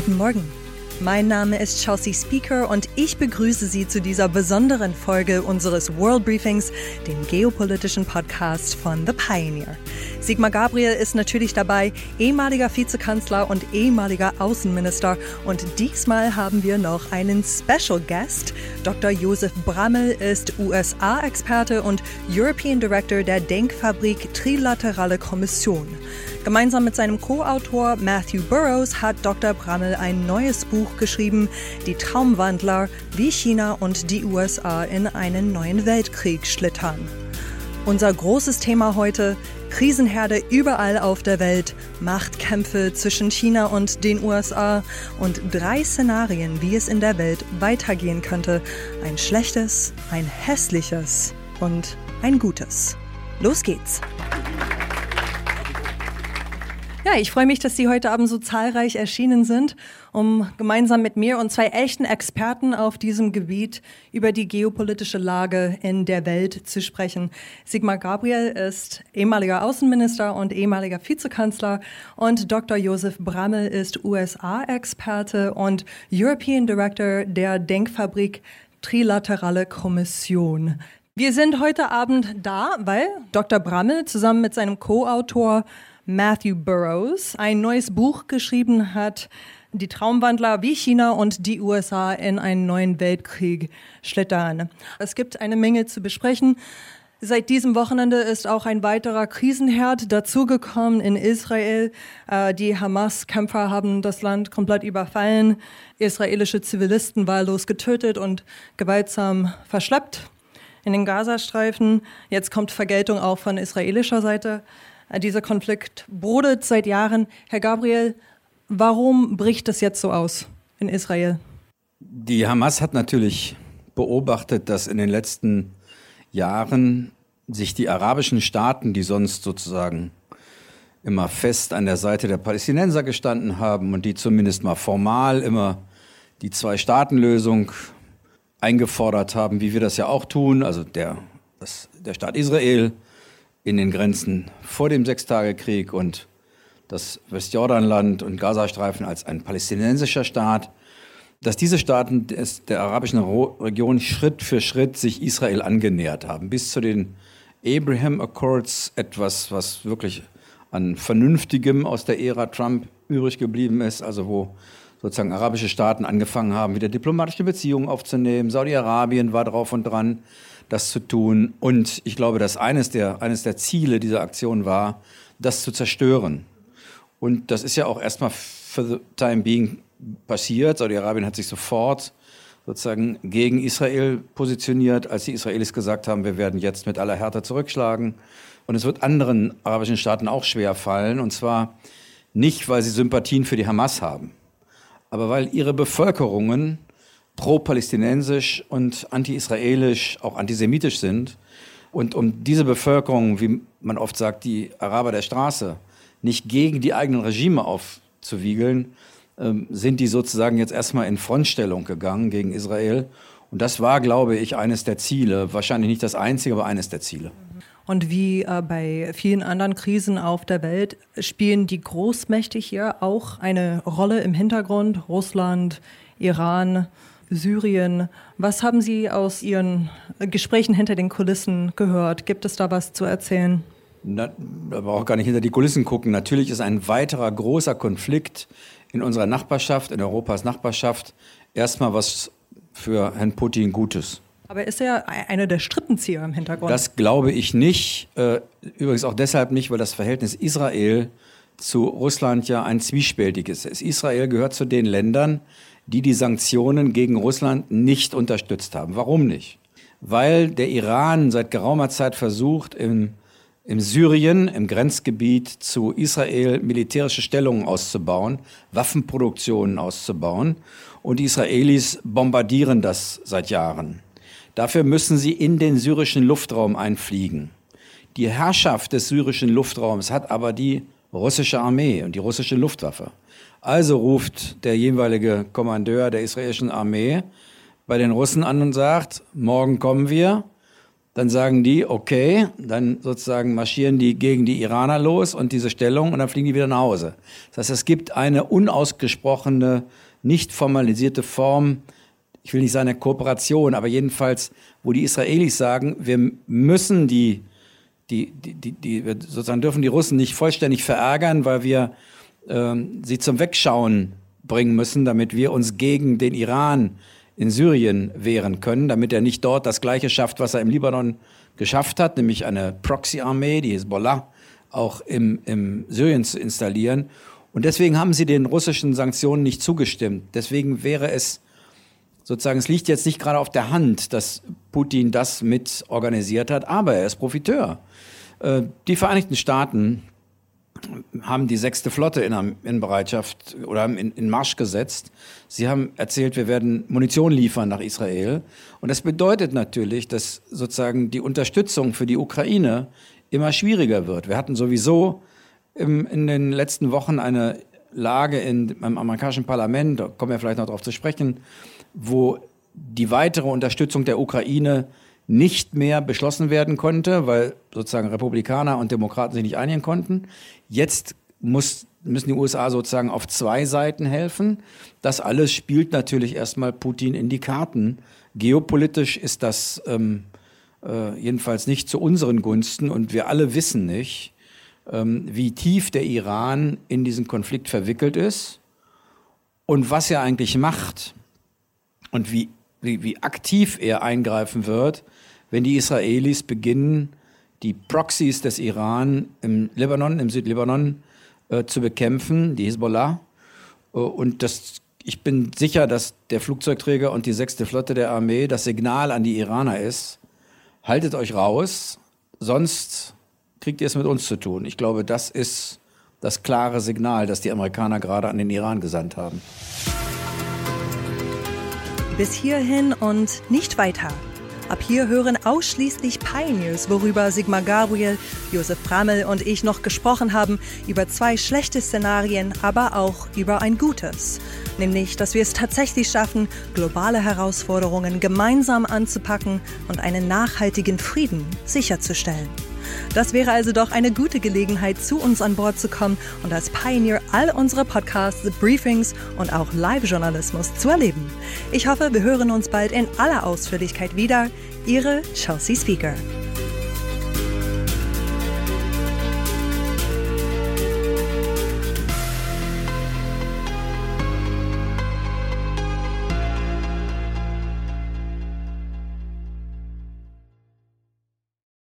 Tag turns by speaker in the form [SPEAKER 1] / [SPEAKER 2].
[SPEAKER 1] Guten Morgen. Mein Name ist Chelsea Speaker und ich begrüße Sie zu dieser besonderen Folge unseres World Briefings, dem geopolitischen Podcast von The Pioneer. Sigmar Gabriel ist natürlich dabei, ehemaliger Vizekanzler und ehemaliger Außenminister. Und diesmal haben wir noch einen Special Guest. Dr. Josef Brammel ist USA-Experte und European Director der Denkfabrik Trilaterale Kommission. Gemeinsam mit seinem Co-Autor Matthew Burrows hat Dr. Brammel ein neues Buch geschrieben, Die Traumwandler, wie China und die USA in einen neuen Weltkrieg schlittern. Unser großes Thema heute, Krisenherde überall auf der Welt, Machtkämpfe zwischen China und den USA und drei Szenarien, wie es in der Welt weitergehen könnte. Ein schlechtes, ein hässliches und ein gutes. Los geht's! Ja, ich freue mich, dass Sie heute Abend so zahlreich erschienen sind, um gemeinsam mit mir und zwei echten Experten auf diesem Gebiet über die geopolitische Lage in der Welt zu sprechen. Sigmar Gabriel ist ehemaliger Außenminister und ehemaliger Vizekanzler und Dr. Josef Brammel ist USA-Experte und European Director der Denkfabrik Trilaterale Kommission. Wir sind heute Abend da, weil Dr. Brammel zusammen mit seinem Co-Autor Matthew Burrows ein neues Buch geschrieben hat, die Traumwandler wie China und die USA in einen neuen Weltkrieg schlittern. Es gibt eine Menge zu besprechen. Seit diesem Wochenende ist auch ein weiterer Krisenherd dazugekommen in Israel. Äh, die Hamas-Kämpfer haben das Land komplett überfallen, israelische Zivilisten wahllos getötet und gewaltsam verschleppt in den Gazastreifen. Jetzt kommt Vergeltung auch von israelischer Seite. Äh, dieser Konflikt brodelt seit Jahren. Herr Gabriel, warum bricht das jetzt so aus in Israel?
[SPEAKER 2] Die Hamas hat natürlich beobachtet, dass in den letzten Jahren sich die arabischen Staaten, die sonst sozusagen immer fest an der Seite der Palästinenser gestanden haben und die zumindest mal formal immer die Zwei-Staaten-Lösung eingefordert haben, wie wir das ja auch tun, also der, das, der Staat Israel in den Grenzen vor dem Sechstagekrieg und das Westjordanland und Gazastreifen als ein palästinensischer Staat, dass diese Staaten des, der arabischen Region Schritt für Schritt sich Israel angenähert haben, bis zu den Abraham Accords, etwas, was wirklich an Vernünftigem aus der Ära Trump übrig geblieben ist, also wo sozusagen arabische Staaten angefangen haben, wieder diplomatische Beziehungen aufzunehmen. Saudi-Arabien war drauf und dran das zu tun. Und ich glaube, dass eines der, eines der Ziele dieser Aktion war, das zu zerstören. Und das ist ja auch erstmal for the time being passiert. Saudi-Arabien hat sich sofort sozusagen gegen Israel positioniert, als die Israelis gesagt haben, wir werden jetzt mit aller Härte zurückschlagen. Und es wird anderen arabischen Staaten auch schwer fallen. Und zwar nicht, weil sie Sympathien für die Hamas haben, aber weil ihre Bevölkerungen pro-palästinensisch und anti-israelisch, auch antisemitisch sind. Und um diese Bevölkerung, wie man oft sagt, die Araber der Straße, nicht gegen die eigenen Regime aufzuwiegeln, ähm, sind die sozusagen jetzt erstmal in Frontstellung gegangen gegen Israel. Und das war, glaube ich, eines der Ziele. Wahrscheinlich nicht das einzige, aber eines der Ziele.
[SPEAKER 1] Und wie äh, bei vielen anderen Krisen auf der Welt spielen die Großmächte hier auch eine Rolle im Hintergrund. Russland, Iran, Syrien. Was haben Sie aus Ihren Gesprächen hinter den Kulissen gehört? Gibt es da was zu erzählen?
[SPEAKER 2] Na, da braucht gar nicht hinter die Kulissen gucken. Natürlich ist ein weiterer großer Konflikt in unserer Nachbarschaft, in Europas Nachbarschaft, erstmal was für Herrn Putin Gutes.
[SPEAKER 1] Aber ist er einer der Strippenzieher im Hintergrund?
[SPEAKER 2] Das glaube ich nicht. Äh, übrigens auch deshalb nicht, weil das Verhältnis Israel zu Russland ja ein zwiespältiges ist. Israel gehört zu den Ländern, die die Sanktionen gegen Russland nicht unterstützt haben. Warum nicht? Weil der Iran seit geraumer Zeit versucht, im, im Syrien, im Grenzgebiet zu Israel, militärische Stellungen auszubauen, Waffenproduktionen auszubauen. Und die Israelis bombardieren das seit Jahren. Dafür müssen sie in den syrischen Luftraum einfliegen. Die Herrschaft des syrischen Luftraums hat aber die russische Armee und die russische Luftwaffe. Also ruft der jeweilige Kommandeur der israelischen Armee bei den Russen an und sagt, morgen kommen wir, dann sagen die, okay, dann sozusagen marschieren die gegen die Iraner los und diese Stellung und dann fliegen die wieder nach Hause. Das heißt, es gibt eine unausgesprochene, nicht formalisierte Form, ich will nicht sagen eine Kooperation, aber jedenfalls, wo die Israelis sagen, wir müssen die, die, die, die, die sozusagen dürfen die Russen nicht vollständig verärgern, weil wir ähm, sie zum Wegschauen bringen müssen, damit wir uns gegen den Iran in Syrien wehren können, damit er nicht dort das Gleiche schafft, was er im Libanon geschafft hat, nämlich eine Proxy-Armee, die Hezbollah, auch im, im Syrien zu installieren. Und deswegen haben sie den russischen Sanktionen nicht zugestimmt. Deswegen wäre es sozusagen, es liegt jetzt nicht gerade auf der Hand, dass Putin das mit organisiert hat, aber er ist Profiteur. Äh, die Vereinigten Staaten haben die sechste Flotte in, in Bereitschaft oder in, in Marsch gesetzt. Sie haben erzählt, wir werden Munition liefern nach Israel. Und das bedeutet natürlich, dass sozusagen die Unterstützung für die Ukraine immer schwieriger wird. Wir hatten sowieso im, in den letzten Wochen eine Lage in, im amerikanischen Parlament, da kommen wir vielleicht noch darauf zu sprechen, wo die weitere Unterstützung der Ukraine nicht mehr beschlossen werden konnte, weil sozusagen Republikaner und Demokraten sich nicht einigen konnten. Jetzt muss, müssen die USA sozusagen auf zwei Seiten helfen. Das alles spielt natürlich erstmal Putin in die Karten. Geopolitisch ist das ähm, äh, jedenfalls nicht zu unseren Gunsten und wir alle wissen nicht, ähm, wie tief der Iran in diesen Konflikt verwickelt ist und was er eigentlich macht und wie, wie, wie aktiv er eingreifen wird, wenn die Israelis beginnen, die Proxys des Iran im Libanon, im Südlibanon äh, zu bekämpfen, die Hisbollah. Äh, und das, ich bin sicher, dass der Flugzeugträger und die sechste Flotte der Armee das Signal an die Iraner ist, haltet euch raus, sonst kriegt ihr es mit uns zu tun. Ich glaube, das ist das klare Signal, das die Amerikaner gerade an den Iran gesandt haben.
[SPEAKER 1] Bis hierhin und nicht weiter. Ab hier hören ausschließlich Pioneers, worüber Sigmar Gabriel, Josef Brammel und ich noch gesprochen haben, über zwei schlechte Szenarien, aber auch über ein gutes. Nämlich, dass wir es tatsächlich schaffen, globale Herausforderungen gemeinsam anzupacken und einen nachhaltigen Frieden sicherzustellen. Das wäre also doch eine gute Gelegenheit, zu uns an Bord zu kommen und als Pioneer all unsere Podcasts, Briefings und auch Live-Journalismus zu erleben. Ich hoffe, wir hören uns bald in aller Ausführlichkeit wieder. Ihre Chelsea Speaker.